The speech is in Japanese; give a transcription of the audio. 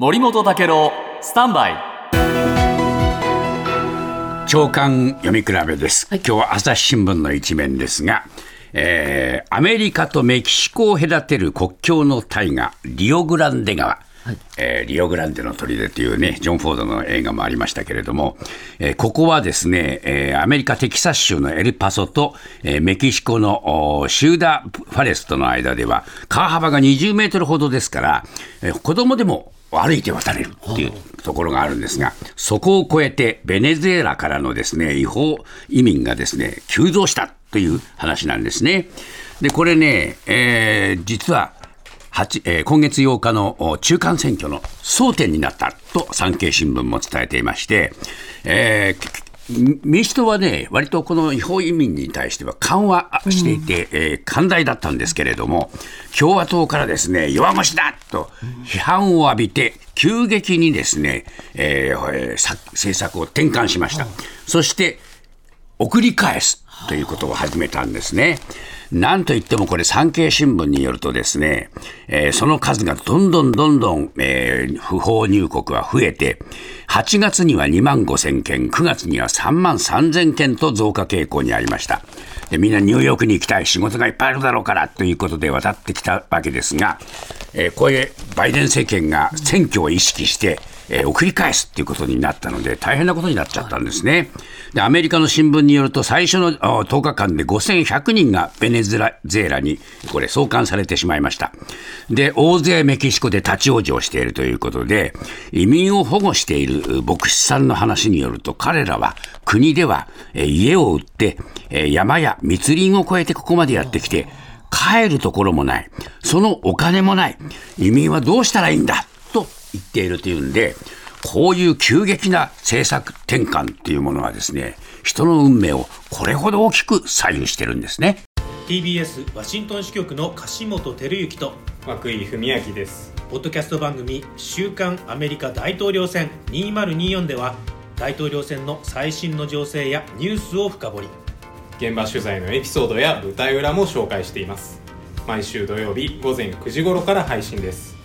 森本武郎スタンバイ。長官読み比べです、今日は朝日新聞の一面ですが、えーアメリカとメキシコを隔てる国境の大河リオグランデ川、えーリオグランデの砦というね、ジョン・フォードの映画もありましたけれども、えーここはですね、えーアメリカ・テキサス州のエルパソと、えーメキシコのシューダ・ファレスとの間では、川幅が20メートルほどですから、えー子供でも歩いて渡れるっていうところがあるんですが、そこを越えてベネズエラからのですね、違法移民がですね、急増したという話なんですね。で、これね、えー実は、えー今月8日の中間選挙の争点になったと産経新聞も伝えていまして、えー民主党はね、割とこの違法移民に対しては緩和していて、えー寛大だったんですけれども、共和党からですね、弱腰だと批判を浴びて、急激にですね、えー政策を転換しました。そして、送り返すということを始めたんですね。なんといってもこれ産経新聞によるとですね、えーその数がどんどんどんどん、えー不法入国は増えて、8月には2万5千件、9月には3万3千件と増加傾向にありました。でみんなニューヨークに行きたい仕事がいっぱいあるだろうからということで渡ってきたわけですが、えーこれバイデン政権が選挙を意識して、えー送り返すっていうことになったので、大変なことになっちゃったんですね。で、アメリカの新聞によると、最初の10日間で5100人がベネズエラに、これ、送還されてしまいました。で、大勢メキシコで立ち往生しているということで、移民を保護している牧師さんの話によると、彼らは国ではえ家を売って、え山や密林を越えてここまでやってきて、帰るところもない、そのお金もない、移民はどうしたらいいんだ？言っているというんで、こういう急激な政策転換っていうものはですね、人の運命をこれほど大きく左右してるんですね。TBS ワシントン支局の樫本照之と涌井文明です。ポッドキャスト番組「週刊アメリカ大統領選2024」では大統領選の最新の情勢やニュースを深掘り。現場取材のエピソードや舞台裏も紹介しています。毎週土曜日午前9時頃から配信です